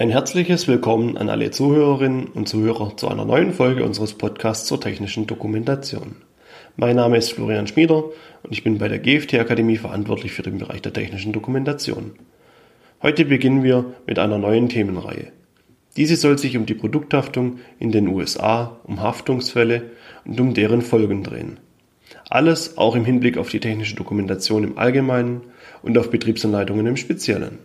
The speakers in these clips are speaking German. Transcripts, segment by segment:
Ein herzliches Willkommen an alle Zuhörerinnen und Zuhörer zu einer neuen Folge unseres Podcasts zur technischen Dokumentation. Mein Name ist Florian Schmieder und ich bin bei der GFT Akademie verantwortlich für den Bereich der technischen Dokumentation. Heute beginnen wir mit einer neuen Themenreihe. Diese soll sich um die Produkthaftung in den USA, um Haftungsfälle und um deren Folgen drehen. Alles auch im Hinblick auf die technische Dokumentation im Allgemeinen und auf Betriebsanleitungen im Speziellen.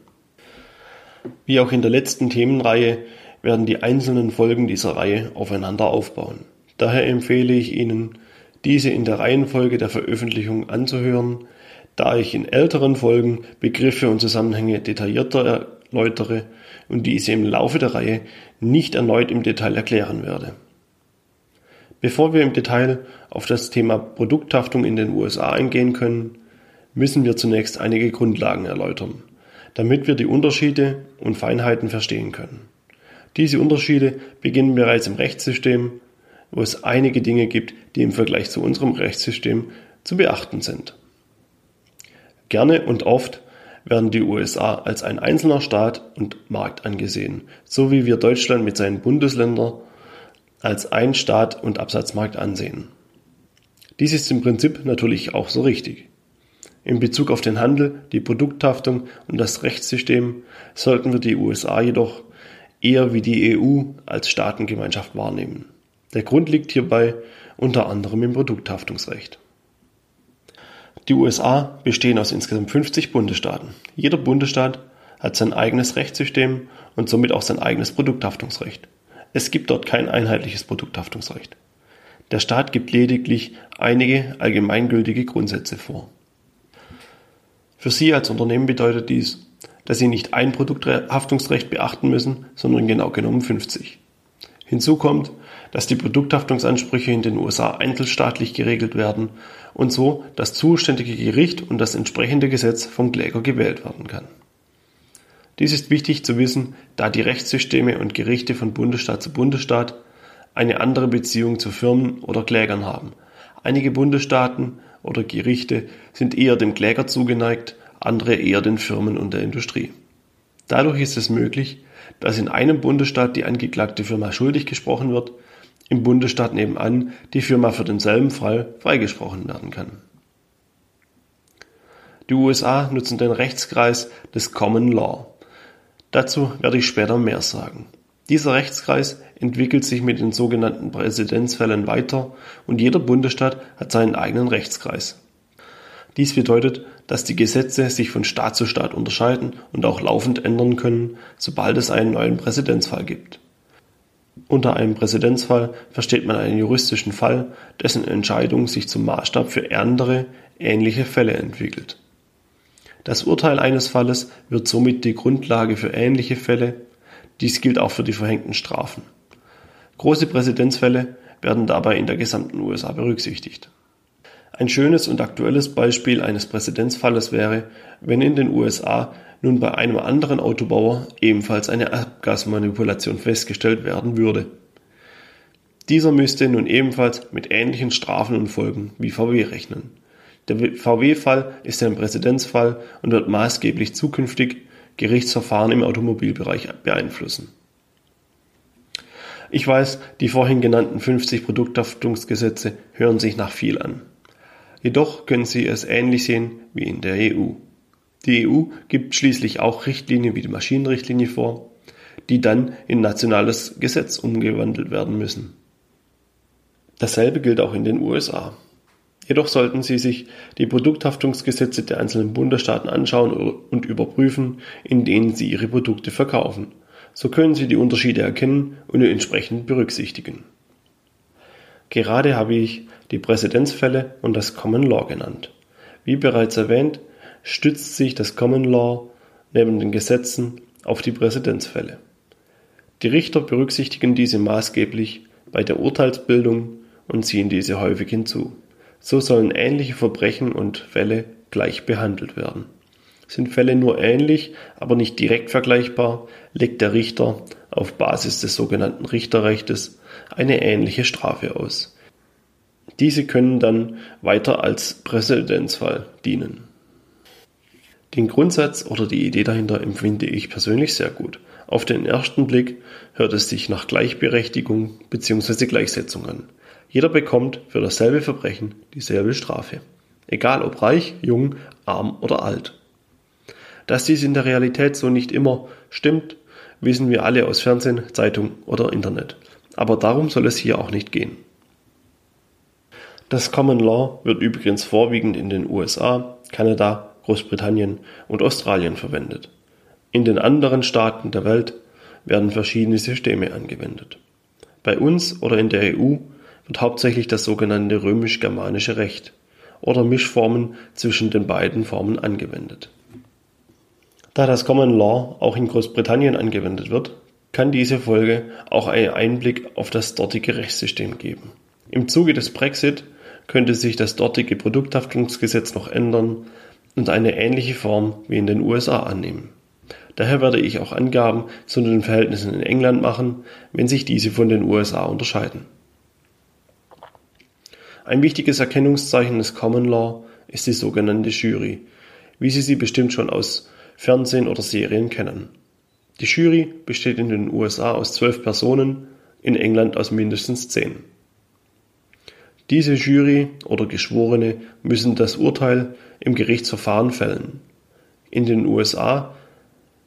Wie auch in der letzten Themenreihe werden die einzelnen Folgen dieser Reihe aufeinander aufbauen. Daher empfehle ich Ihnen, diese in der Reihenfolge der Veröffentlichung anzuhören, da ich in älteren Folgen Begriffe und Zusammenhänge detaillierter erläutere und diese im Laufe der Reihe nicht erneut im Detail erklären werde. Bevor wir im Detail auf das Thema Produkthaftung in den USA eingehen können, müssen wir zunächst einige Grundlagen erläutern damit wir die Unterschiede und Feinheiten verstehen können. Diese Unterschiede beginnen bereits im Rechtssystem, wo es einige Dinge gibt, die im Vergleich zu unserem Rechtssystem zu beachten sind. Gerne und oft werden die USA als ein einzelner Staat und Markt angesehen, so wie wir Deutschland mit seinen Bundesländern als ein Staat und Absatzmarkt ansehen. Dies ist im Prinzip natürlich auch so richtig. In Bezug auf den Handel, die Produkthaftung und das Rechtssystem sollten wir die USA jedoch eher wie die EU als Staatengemeinschaft wahrnehmen. Der Grund liegt hierbei unter anderem im Produkthaftungsrecht. Die USA bestehen aus insgesamt 50 Bundesstaaten. Jeder Bundesstaat hat sein eigenes Rechtssystem und somit auch sein eigenes Produkthaftungsrecht. Es gibt dort kein einheitliches Produkthaftungsrecht. Der Staat gibt lediglich einige allgemeingültige Grundsätze vor. Für Sie als Unternehmen bedeutet dies, dass Sie nicht ein Produkthaftungsrecht beachten müssen, sondern genau genommen 50. Hinzu kommt, dass die Produkthaftungsansprüche in den USA einzelstaatlich geregelt werden und so das zuständige Gericht und das entsprechende Gesetz vom Kläger gewählt werden kann. Dies ist wichtig zu wissen, da die Rechtssysteme und Gerichte von Bundesstaat zu Bundesstaat eine andere Beziehung zu Firmen oder Klägern haben. Einige Bundesstaaten oder Gerichte sind eher dem Kläger zugeneigt, andere eher den Firmen und der Industrie. Dadurch ist es möglich, dass in einem Bundesstaat die angeklagte Firma schuldig gesprochen wird, im Bundesstaat nebenan die Firma für denselben Fall freigesprochen werden kann. Die USA nutzen den Rechtskreis des Common Law. Dazu werde ich später mehr sagen. Dieser Rechtskreis entwickelt sich mit den sogenannten Präzedenzfällen weiter und jeder Bundesstaat hat seinen eigenen Rechtskreis. Dies bedeutet, dass die Gesetze sich von Staat zu Staat unterscheiden und auch laufend ändern können, sobald es einen neuen Präzedenzfall gibt. Unter einem Präzedenzfall versteht man einen juristischen Fall, dessen Entscheidung sich zum Maßstab für andere, ähnliche Fälle entwickelt. Das Urteil eines Falles wird somit die Grundlage für ähnliche Fälle dies gilt auch für die verhängten Strafen. Große Präzedenzfälle werden dabei in der gesamten USA berücksichtigt. Ein schönes und aktuelles Beispiel eines Präzedenzfalles wäre, wenn in den USA nun bei einem anderen Autobauer ebenfalls eine Abgasmanipulation festgestellt werden würde. Dieser müsste nun ebenfalls mit ähnlichen Strafen und Folgen wie VW rechnen. Der VW-Fall ist ein Präzedenzfall und wird maßgeblich zukünftig Gerichtsverfahren im Automobilbereich beeinflussen. Ich weiß, die vorhin genannten 50 Produkthaftungsgesetze hören sich nach viel an. Jedoch können Sie es ähnlich sehen wie in der EU. Die EU gibt schließlich auch Richtlinien wie die Maschinenrichtlinie vor, die dann in nationales Gesetz umgewandelt werden müssen. Dasselbe gilt auch in den USA. Jedoch sollten Sie sich die Produkthaftungsgesetze der einzelnen Bundesstaaten anschauen und überprüfen, in denen Sie Ihre Produkte verkaufen. So können Sie die Unterschiede erkennen und entsprechend berücksichtigen. Gerade habe ich die Präzedenzfälle und das Common Law genannt. Wie bereits erwähnt, stützt sich das Common Law neben den Gesetzen auf die Präzedenzfälle. Die Richter berücksichtigen diese maßgeblich bei der Urteilsbildung und ziehen diese häufig hinzu. So sollen ähnliche Verbrechen und Fälle gleich behandelt werden. Sind Fälle nur ähnlich, aber nicht direkt vergleichbar, legt der Richter auf Basis des sogenannten Richterrechtes eine ähnliche Strafe aus. Diese können dann weiter als Präzedenzfall dienen. Den Grundsatz oder die Idee dahinter empfinde ich persönlich sehr gut, Auf den ersten Blick hört es sich nach Gleichberechtigung bzw. Gleichsetzung an. Jeder bekommt für dasselbe Verbrechen dieselbe Strafe. Egal ob reich, jung, arm oder alt. Dass dies in der Realität so nicht immer stimmt, wissen wir alle aus Fernsehen, Zeitung oder Internet. Aber darum soll es hier auch nicht gehen. Das Common Law wird übrigens vorwiegend in den USA, Kanada, Großbritannien und Australien verwendet. In den anderen Staaten der Welt werden verschiedene Systeme angewendet. Bei uns oder in der EU wird hauptsächlich das sogenannte römisch-germanische Recht oder Mischformen zwischen den beiden Formen angewendet. Da das Common Law auch in Großbritannien angewendet wird, kann diese Folge auch einen Einblick auf das dortige Rechtssystem geben. Im Zuge des Brexit könnte sich das dortige Produkthaftungsgesetz noch ändern und eine ähnliche Form wie in den USA annehmen. Daher werde ich auch Angaben zu den Verhältnissen in England machen, wenn sich diese von den USA unterscheiden. Ein wichtiges Erkennungszeichen des Common Law ist die sogenannte Jury, wie Sie sie bestimmt schon aus Fernsehen oder Serien kennen. Die Jury besteht in den USA aus zwölf Personen, in England aus mindestens zehn. Diese Jury oder Geschworene müssen das Urteil im Gerichtsverfahren fällen. In den USA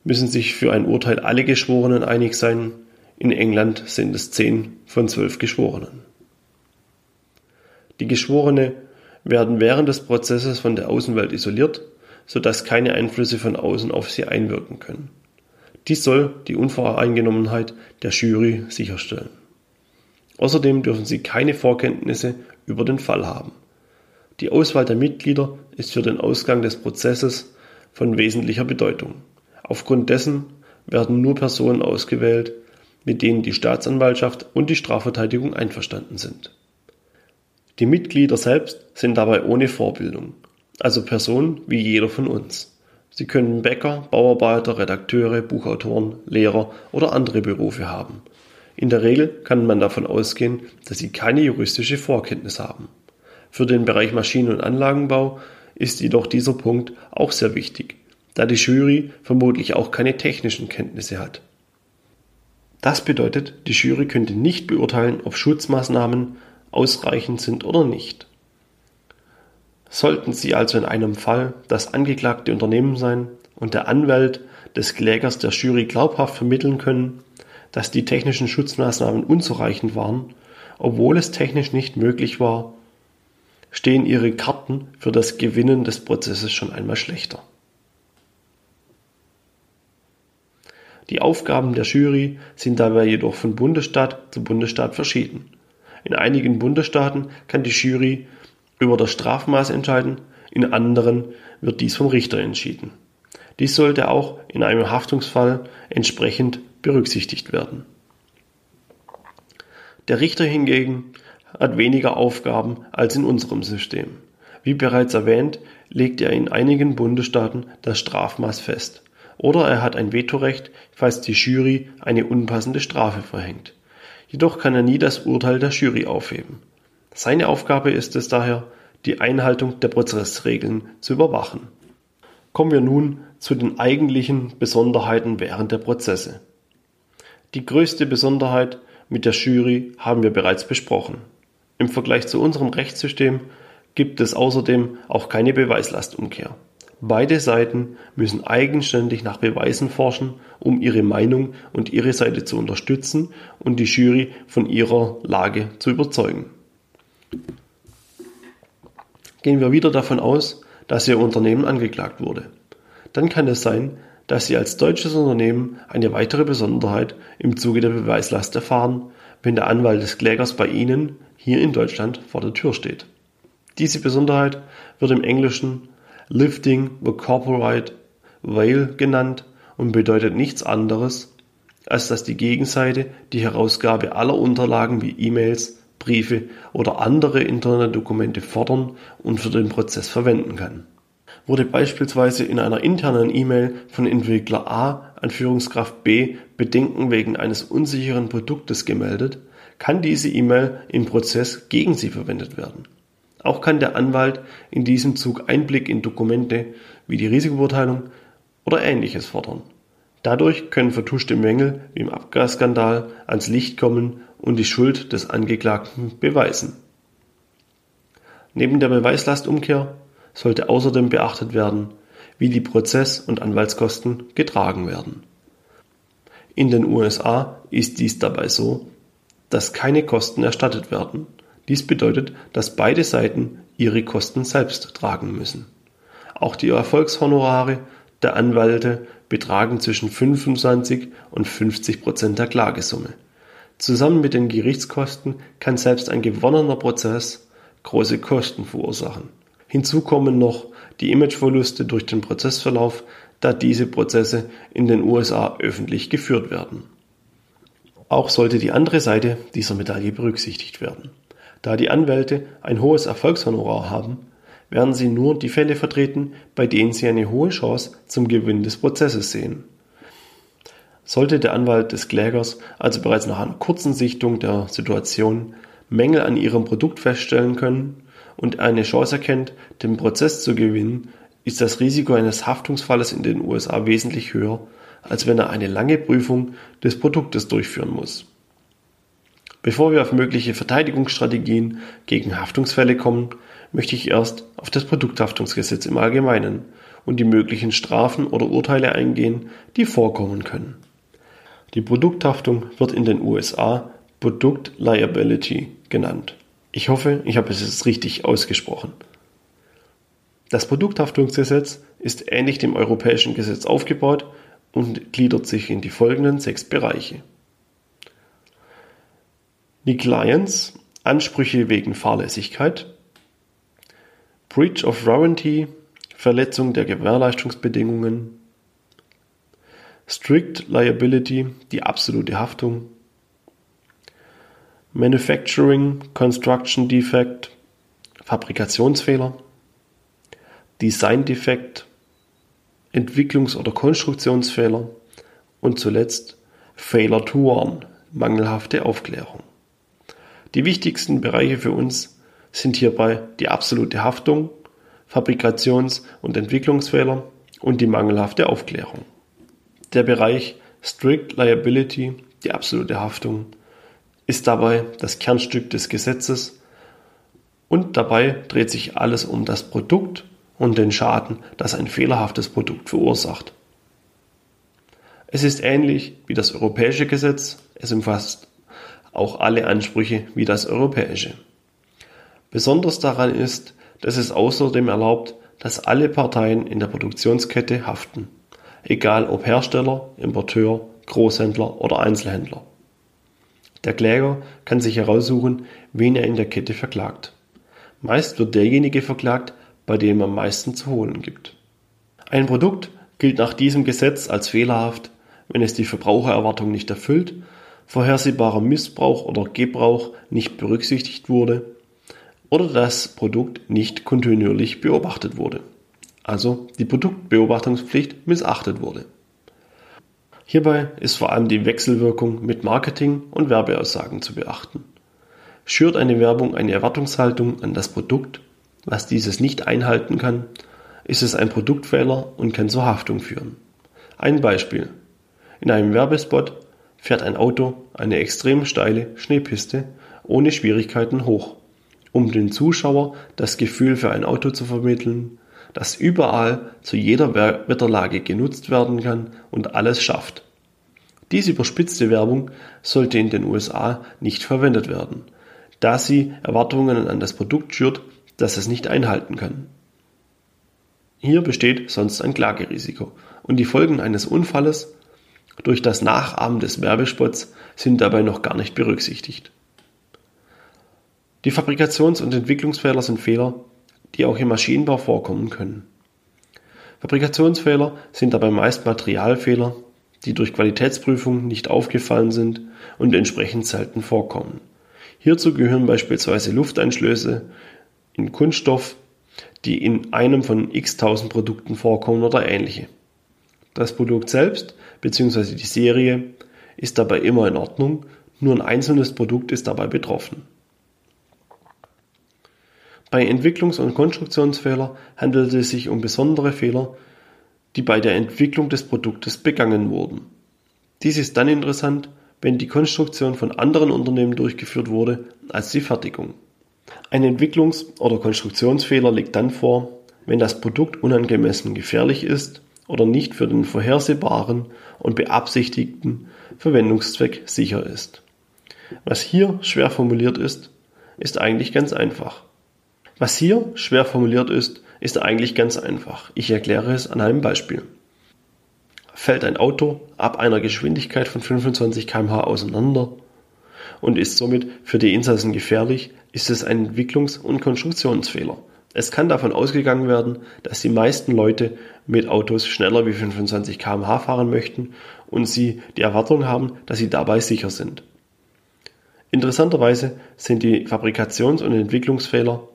müssen sich für ein Urteil alle Geschworenen einig sein, in England sind es zehn von zwölf Geschworenen. Die Geschworene werden während des Prozesses von der Außenwelt isoliert, sodass keine Einflüsse von außen auf sie einwirken können. Dies soll die Unvoreingenommenheit der Jury sicherstellen. Außerdem dürfen sie keine Vorkenntnisse über den Fall haben. Die Auswahl der Mitglieder ist für den Ausgang des Prozesses von wesentlicher Bedeutung. Aufgrund dessen werden nur Personen ausgewählt, mit denen die Staatsanwaltschaft und die Strafverteidigung einverstanden sind. Die Mitglieder selbst sind dabei ohne Vorbildung, also Personen wie jeder von uns. Sie können Bäcker, Bauarbeiter, Redakteure, Buchautoren, Lehrer oder andere Berufe haben. In der Regel kann man davon ausgehen, dass sie keine juristische Vorkenntnis haben. Für den Bereich Maschinen- und Anlagenbau ist jedoch dieser Punkt auch sehr wichtig, da die Jury vermutlich auch keine technischen Kenntnisse hat. Das bedeutet, die Jury könnte nicht beurteilen, ob Schutzmaßnahmen ausreichend sind oder nicht. Sollten Sie also in einem Fall das angeklagte Unternehmen sein und der Anwalt des Klägers der Jury glaubhaft vermitteln können, dass die technischen Schutzmaßnahmen unzureichend waren, obwohl es technisch nicht möglich war, stehen Ihre Karten für das Gewinnen des Prozesses schon einmal schlechter. Die Aufgaben der Jury sind dabei jedoch von Bundesstaat zu Bundesstaat verschieden. In einigen Bundesstaaten kann die Jury über das Strafmaß entscheiden, in anderen wird dies vom Richter entschieden. Dies sollte auch in einem Haftungsfall entsprechend berücksichtigt werden. Der Richter hingegen hat weniger Aufgaben als in unserem System. Wie bereits erwähnt, legt er in einigen Bundesstaaten das Strafmaß fest. Oder er hat ein Vetorecht, falls die Jury eine unpassende Strafe verhängt. Jedoch kann er nie das Urteil der Jury aufheben. Seine Aufgabe ist es daher, die Einhaltung der Prozessregeln zu überwachen. Kommen wir nun zu den eigentlichen Besonderheiten während der Prozesse. Die größte Besonderheit mit der Jury haben wir bereits besprochen. Im Vergleich zu unserem Rechtssystem gibt es außerdem auch keine Beweislastumkehr. Beide Seiten müssen eigenständig nach Beweisen forschen, um ihre Meinung und ihre Seite zu unterstützen und die Jury von ihrer Lage zu überzeugen. Gehen wir wieder davon aus, dass Ihr Unternehmen angeklagt wurde. Dann kann es sein, dass Sie als deutsches Unternehmen eine weitere Besonderheit im Zuge der Beweislast erfahren, wenn der Anwalt des Klägers bei Ihnen hier in Deutschland vor der Tür steht. Diese Besonderheit wird im Englischen Lifting the Corporate Veil genannt und bedeutet nichts anderes, als dass die Gegenseite die Herausgabe aller Unterlagen wie E-Mails, Briefe oder andere Internetdokumente fordern und für den Prozess verwenden kann. Wurde beispielsweise in einer internen E-Mail von Entwickler A an Führungskraft B Bedenken wegen eines unsicheren Produktes gemeldet, kann diese E-Mail im Prozess gegen sie verwendet werden. Auch kann der Anwalt in diesem Zug Einblick in Dokumente wie die Risikobeurteilung oder ähnliches fordern. Dadurch können vertuschte Mängel wie im Abgasskandal ans Licht kommen und die Schuld des Angeklagten beweisen. Neben der Beweislastumkehr sollte außerdem beachtet werden, wie die Prozess- und Anwaltskosten getragen werden. In den USA ist dies dabei so, dass keine Kosten erstattet werden. Dies bedeutet, dass beide Seiten ihre Kosten selbst tragen müssen. Auch die Erfolgshonorare der Anwälte betragen zwischen 25 und 50 Prozent der Klagesumme. Zusammen mit den Gerichtskosten kann selbst ein gewonnener Prozess große Kosten verursachen. Hinzu kommen noch die Imageverluste durch den Prozessverlauf, da diese Prozesse in den USA öffentlich geführt werden. Auch sollte die andere Seite dieser Medaille berücksichtigt werden. Da die Anwälte ein hohes Erfolgshonorar haben, werden sie nur die Fälle vertreten, bei denen sie eine hohe Chance zum Gewinn des Prozesses sehen. Sollte der Anwalt des Klägers also bereits nach einer kurzen Sichtung der Situation Mängel an ihrem Produkt feststellen können und eine Chance erkennt, den Prozess zu gewinnen, ist das Risiko eines Haftungsfalles in den USA wesentlich höher, als wenn er eine lange Prüfung des Produktes durchführen muss. Bevor wir auf mögliche Verteidigungsstrategien gegen Haftungsfälle kommen, möchte ich erst auf das Produkthaftungsgesetz im Allgemeinen und die möglichen Strafen oder Urteile eingehen, die vorkommen können. Die Produkthaftung wird in den USA Product Liability genannt. Ich hoffe, ich habe es jetzt richtig ausgesprochen. Das Produkthaftungsgesetz ist ähnlich dem europäischen Gesetz aufgebaut und gliedert sich in die folgenden sechs Bereiche. Die Clients, Ansprüche wegen Fahrlässigkeit, Breach of Warranty, Verletzung der Gewährleistungsbedingungen, Strict Liability, die absolute Haftung, Manufacturing Construction Defect, Fabrikationsfehler, Design Defekt, Entwicklungs- oder Konstruktionsfehler und zuletzt Failure to Warn, mangelhafte Aufklärung. Die wichtigsten Bereiche für uns sind hierbei die absolute Haftung, Fabrikations- und Entwicklungsfehler und die mangelhafte Aufklärung. Der Bereich Strict Liability, die absolute Haftung, ist dabei das Kernstück des Gesetzes und dabei dreht sich alles um das Produkt und den Schaden, das ein fehlerhaftes Produkt verursacht. Es ist ähnlich wie das europäische Gesetz, es umfasst auch alle Ansprüche wie das europäische. Besonders daran ist, dass es außerdem erlaubt, dass alle Parteien in der Produktionskette haften, egal ob Hersteller, Importeur, Großhändler oder Einzelhändler. Der Kläger kann sich heraussuchen, wen er in der Kette verklagt. Meist wird derjenige verklagt, bei dem am meisten zu holen gibt. Ein Produkt gilt nach diesem Gesetz als fehlerhaft, wenn es die Verbrauchererwartung nicht erfüllt, vorhersehbarer Missbrauch oder Gebrauch nicht berücksichtigt wurde oder das Produkt nicht kontinuierlich beobachtet wurde. Also die Produktbeobachtungspflicht missachtet wurde. Hierbei ist vor allem die Wechselwirkung mit Marketing und Werbeaussagen zu beachten. Schürt eine Werbung eine Erwartungshaltung an das Produkt, was dieses nicht einhalten kann, ist es ein Produktfehler und kann zur Haftung führen. Ein Beispiel. In einem Werbespot fährt ein Auto eine extrem steile Schneepiste ohne Schwierigkeiten hoch, um den Zuschauer das Gefühl für ein Auto zu vermitteln, das überall zu jeder Wetterlage genutzt werden kann und alles schafft. Diese überspitzte Werbung sollte in den USA nicht verwendet werden, da sie Erwartungen an das Produkt schürt, das es nicht einhalten kann. Hier besteht sonst ein Klagerisiko und die Folgen eines Unfalles durch das Nachahmen des Werbespots sind dabei noch gar nicht berücksichtigt. Die Fabrikations- und Entwicklungsfehler sind Fehler, die auch im Maschinenbau vorkommen können. Fabrikationsfehler sind dabei meist Materialfehler, die durch Qualitätsprüfung nicht aufgefallen sind und entsprechend selten vorkommen. Hierzu gehören beispielsweise Lufteinschlüsse in Kunststoff, die in einem von x tausend Produkten vorkommen oder ähnliche. Das Produkt selbst bzw. die Serie ist dabei immer in Ordnung, nur ein einzelnes Produkt ist dabei betroffen. Bei Entwicklungs- und Konstruktionsfehler handelt es sich um besondere Fehler, die bei der Entwicklung des Produktes begangen wurden. Dies ist dann interessant, wenn die Konstruktion von anderen Unternehmen durchgeführt wurde als die Fertigung. Ein Entwicklungs- oder Konstruktionsfehler liegt dann vor, wenn das Produkt unangemessen gefährlich ist oder nicht für den vorhersehbaren und beabsichtigten Verwendungszweck sicher ist. Was hier schwer formuliert ist, ist eigentlich ganz einfach. Was hier schwer formuliert ist, ist eigentlich ganz einfach. Ich erkläre es an einem Beispiel. Fällt ein Auto ab einer Geschwindigkeit von 25 km/h auseinander und ist somit für die Insassen gefährlich, ist es ein Entwicklungs- und Konstruktionsfehler. Es kann davon ausgegangen werden, dass die meisten Leute mit Autos schneller wie 25 km/h fahren möchten und sie die Erwartung haben, dass sie dabei sicher sind. Interessanterweise sind die Fabrikations- und Entwicklungsfehler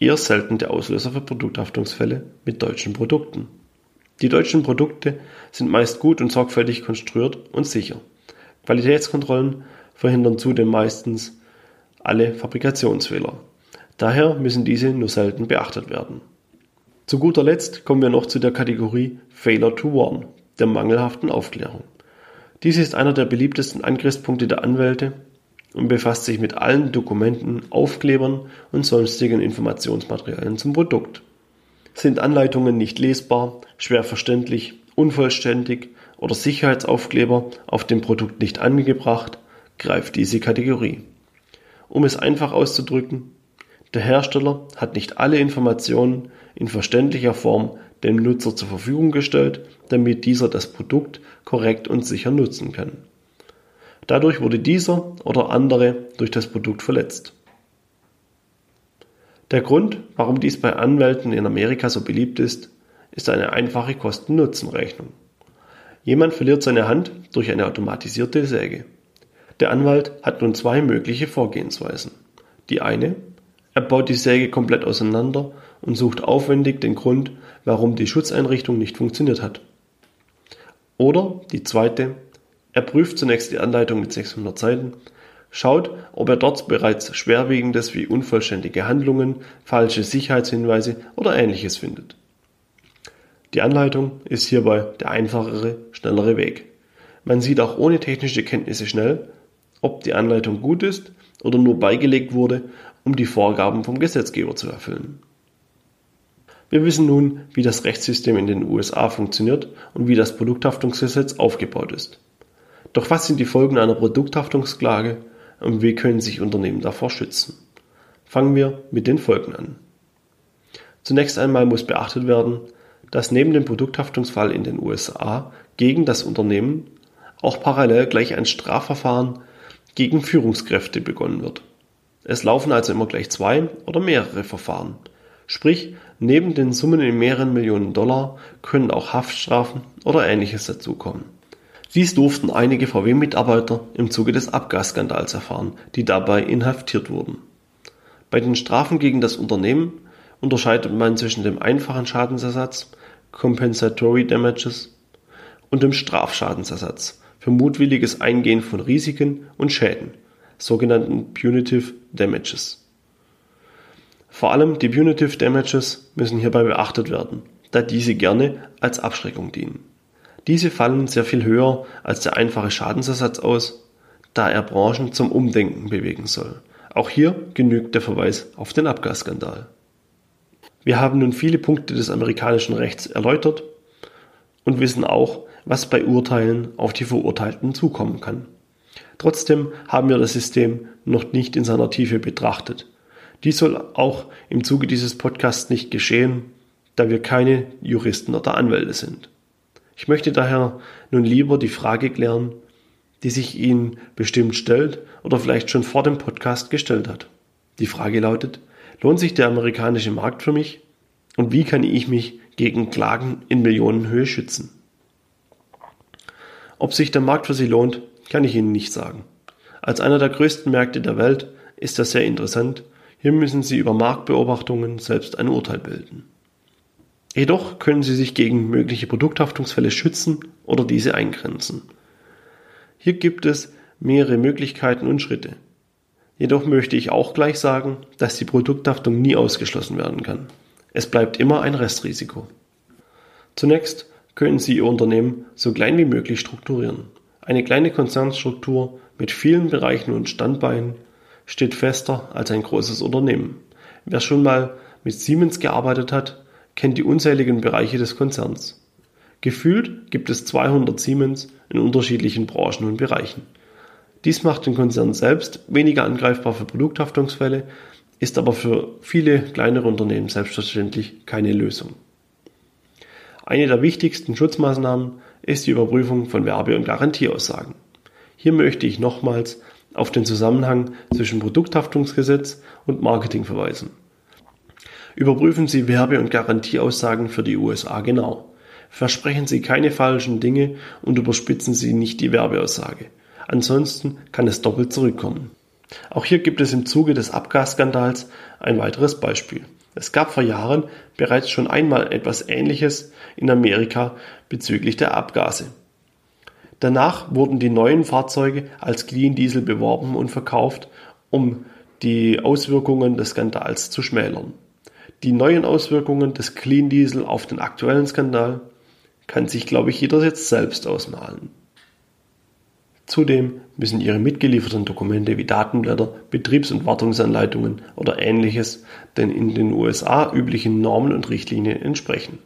eher selten der Auslöser für Produkthaftungsfälle mit deutschen Produkten. Die deutschen Produkte sind meist gut und sorgfältig konstruiert und sicher. Qualitätskontrollen verhindern zudem meistens alle Fabrikationsfehler. Daher müssen diese nur selten beachtet werden. Zu guter Letzt kommen wir noch zu der Kategorie Failure to Warn, der mangelhaften Aufklärung. Dies ist einer der beliebtesten Angriffspunkte der Anwälte und befasst sich mit allen Dokumenten, Aufklebern und sonstigen Informationsmaterialien zum Produkt. Sind Anleitungen nicht lesbar, schwer verständlich, unvollständig oder Sicherheitsaufkleber auf dem Produkt nicht angebracht, greift diese Kategorie. Um es einfach auszudrücken, der Hersteller hat nicht alle Informationen in verständlicher Form dem Nutzer zur Verfügung gestellt, damit dieser das Produkt korrekt und sicher nutzen kann. Dadurch wurde dieser oder andere durch das Produkt verletzt. Der Grund, warum dies bei Anwälten in Amerika so beliebt ist, ist eine einfache Kosten-Nutzen-Rechnung. Jemand verliert seine Hand durch eine automatisierte Säge. Der Anwalt hat nun zwei mögliche Vorgehensweisen. Die eine, er baut die Säge komplett auseinander und sucht aufwendig den Grund, warum die Schutzeinrichtung nicht funktioniert hat. Oder die zweite, er prüft zunächst die Anleitung mit 600 Seiten, schaut, ob er dort bereits Schwerwiegendes wie unvollständige Handlungen, falsche Sicherheitshinweise oder ähnliches findet. Die Anleitung ist hierbei der einfachere, schnellere Weg. Man sieht auch ohne technische Kenntnisse schnell, ob die Anleitung gut ist oder nur beigelegt wurde, um die Vorgaben vom Gesetzgeber zu erfüllen. Wir wissen nun, wie das Rechtssystem in den USA funktioniert und wie das Produkthaftungsgesetz aufgebaut ist. Doch was sind die Folgen einer Produkthaftungsklage und wie können sich Unternehmen davor schützen? Fangen wir mit den Folgen an. Zunächst einmal muss beachtet werden, dass neben dem Produkthaftungsfall in den USA gegen das Unternehmen auch parallel gleich ein Strafverfahren gegen Führungskräfte begonnen wird. Es laufen also immer gleich zwei oder mehrere Verfahren. Sprich, neben den Summen in mehreren Millionen Dollar können auch Haftstrafen oder ähnliches dazukommen. Dies durften einige VW-Mitarbeiter im Zuge des Abgasskandals erfahren, die dabei inhaftiert wurden. Bei den Strafen gegen das Unternehmen unterscheidet man zwischen dem einfachen Schadensersatz (Compensatory Damages) und dem Strafschadensersatz für mutwilliges Eingehen von Risiken und Schäden, sogenannten Punitive Damages. Vor allem die Punitive Damages müssen hierbei beachtet werden, da diese gerne als Abschreckung dienen diese fallen sehr viel höher als der einfache Schadensersatz aus, da er Branchen zum Umdenken bewegen soll. Auch hier genügt der Verweis auf den Abgasskandal. Wir haben nun viele Punkte des amerikanischen Rechts erläutert und wissen auch, was bei Urteilen auf die Verurteilten zukommen kann. Trotzdem haben wir das System noch nicht in seiner Tiefe betrachtet. Dies soll auch im Zuge dieses Podcasts nicht geschehen, da wir keine Juristen oder Anwälte sind. Ich möchte daher nun lieber die Frage klären, die sich Ihnen bestimmt stellt oder vielleicht schon vor dem Podcast gestellt hat. Die Frage lautet, lohnt sich der amerikanische Markt für mich und wie kann ich mich gegen Klagen in Millionenhöhe schützen? Ob sich der Markt für Sie lohnt, kann ich Ihnen nicht sagen. Als einer der größten Märkte der Welt ist das sehr interessant. Hier müssen Sie über Marktbeobachtungen selbst ein Urteil bilden. Jedoch können Sie sich gegen mögliche Produkthaftungsfälle schützen oder diese eingrenzen. Hier gibt es mehrere Möglichkeiten und Schritte. Jedoch möchte ich auch gleich sagen, dass die Produkthaftung nie ausgeschlossen werden kann. Es bleibt immer ein Restrisiko. Zunächst können Sie Ihr Unternehmen so klein wie möglich strukturieren. Eine kleine Konzernstruktur mit vielen Bereichen und Standbeinen steht fester als ein großes Unternehmen. Wer schon mal mit Siemens gearbeitet hat, kennt die unzähligen Bereiche des Konzerns. Gefühlt gibt es 200 Siemens in unterschiedlichen Branchen und Bereichen. Dies macht den Konzern selbst weniger angreifbar für Produkthaftungsfälle, ist aber für viele kleinere Unternehmen selbstverständlich keine Lösung. Eine der wichtigsten Schutzmaßnahmen ist die Überprüfung von Werbe- und Garantieaussagen. Hier möchte ich nochmals auf den Zusammenhang zwischen Produkthaftungsgesetz und Marketing verweisen. Überprüfen Sie Werbe- und Garantieaussagen für die USA genau. Versprechen Sie keine falschen Dinge und überspitzen Sie nicht die Werbeaussage. Ansonsten kann es doppelt zurückkommen. Auch hier gibt es im Zuge des Abgasskandals ein weiteres Beispiel. Es gab vor Jahren bereits schon einmal etwas Ähnliches in Amerika bezüglich der Abgase. Danach wurden die neuen Fahrzeuge als Clean Diesel beworben und verkauft, um die Auswirkungen des Skandals zu schmälern. Die neuen Auswirkungen des Clean Diesel auf den aktuellen Skandal kann sich, glaube ich, jeder jetzt selbst ausmalen. Zudem müssen Ihre mitgelieferten Dokumente wie Datenblätter, Betriebs- und Wartungsanleitungen oder ähnliches den in den USA üblichen Normen und Richtlinien entsprechen.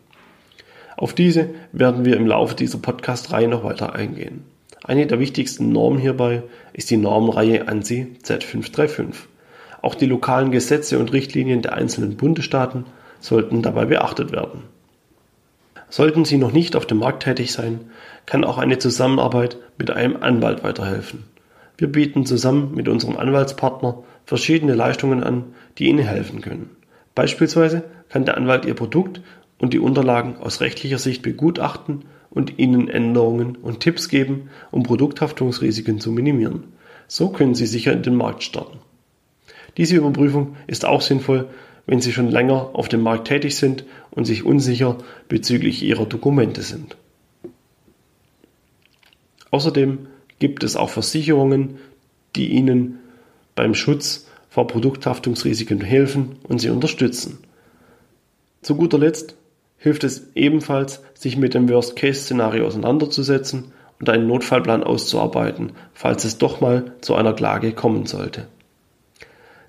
Auf diese werden wir im Laufe dieser Podcast-Reihe noch weiter eingehen. Eine der wichtigsten Normen hierbei ist die Normenreihe ANSI Z535. Auch die lokalen Gesetze und Richtlinien der einzelnen Bundesstaaten sollten dabei beachtet werden. Sollten Sie noch nicht auf dem Markt tätig sein, kann auch eine Zusammenarbeit mit einem Anwalt weiterhelfen. Wir bieten zusammen mit unserem Anwaltspartner verschiedene Leistungen an, die Ihnen helfen können. Beispielsweise kann der Anwalt Ihr Produkt und die Unterlagen aus rechtlicher Sicht begutachten und Ihnen Änderungen und Tipps geben, um Produkthaftungsrisiken zu minimieren. So können Sie sicher in den Markt starten. Diese Überprüfung ist auch sinnvoll, wenn Sie schon länger auf dem Markt tätig sind und sich unsicher bezüglich Ihrer Dokumente sind. Außerdem gibt es auch Versicherungen, die Ihnen beim Schutz vor Produkthaftungsrisiken helfen und Sie unterstützen. Zu guter Letzt hilft es ebenfalls, sich mit dem Worst-Case-Szenario auseinanderzusetzen und einen Notfallplan auszuarbeiten, falls es doch mal zu einer Klage kommen sollte.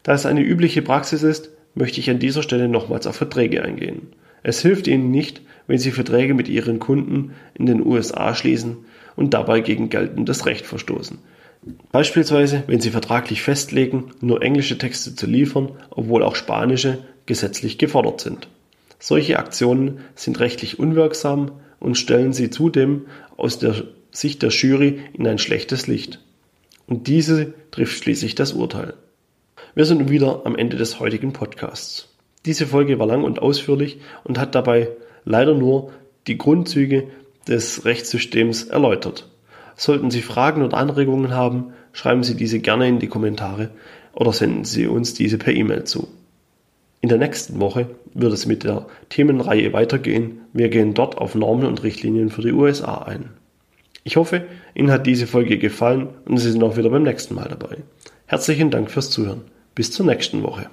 Da es eine übliche Praxis ist, möchte ich an dieser Stelle nochmals auf Verträge eingehen. Es hilft Ihnen nicht, wenn Sie Verträge mit Ihren Kunden in den USA schließen und dabei gegen geltendes Recht verstoßen. Beispielsweise, wenn Sie vertraglich festlegen, nur englische Texte zu liefern, obwohl auch spanische gesetzlich gefordert sind. Solche Aktionen sind rechtlich unwirksam und stellen Sie zudem aus der Sicht der Jury in ein schlechtes Licht. Und diese trifft schließlich das Urteil. Wir sind wieder am Ende des heutigen Podcasts. Diese Folge war lang und ausführlich und hat dabei leider nur die Grundzüge des Rechtssystems erläutert. Sollten Sie Fragen oder Anregungen haben, schreiben Sie diese gerne in die Kommentare oder senden Sie uns diese per E-Mail zu. In der nächsten Woche wird es mit der Themenreihe weitergehen. Wir gehen dort auf Normen und Richtlinien für die USA ein. Ich hoffe, Ihnen hat diese Folge gefallen und Sie sind auch wieder beim nächsten Mal dabei. Herzlichen Dank fürs Zuhören. Bis zur nächsten Woche.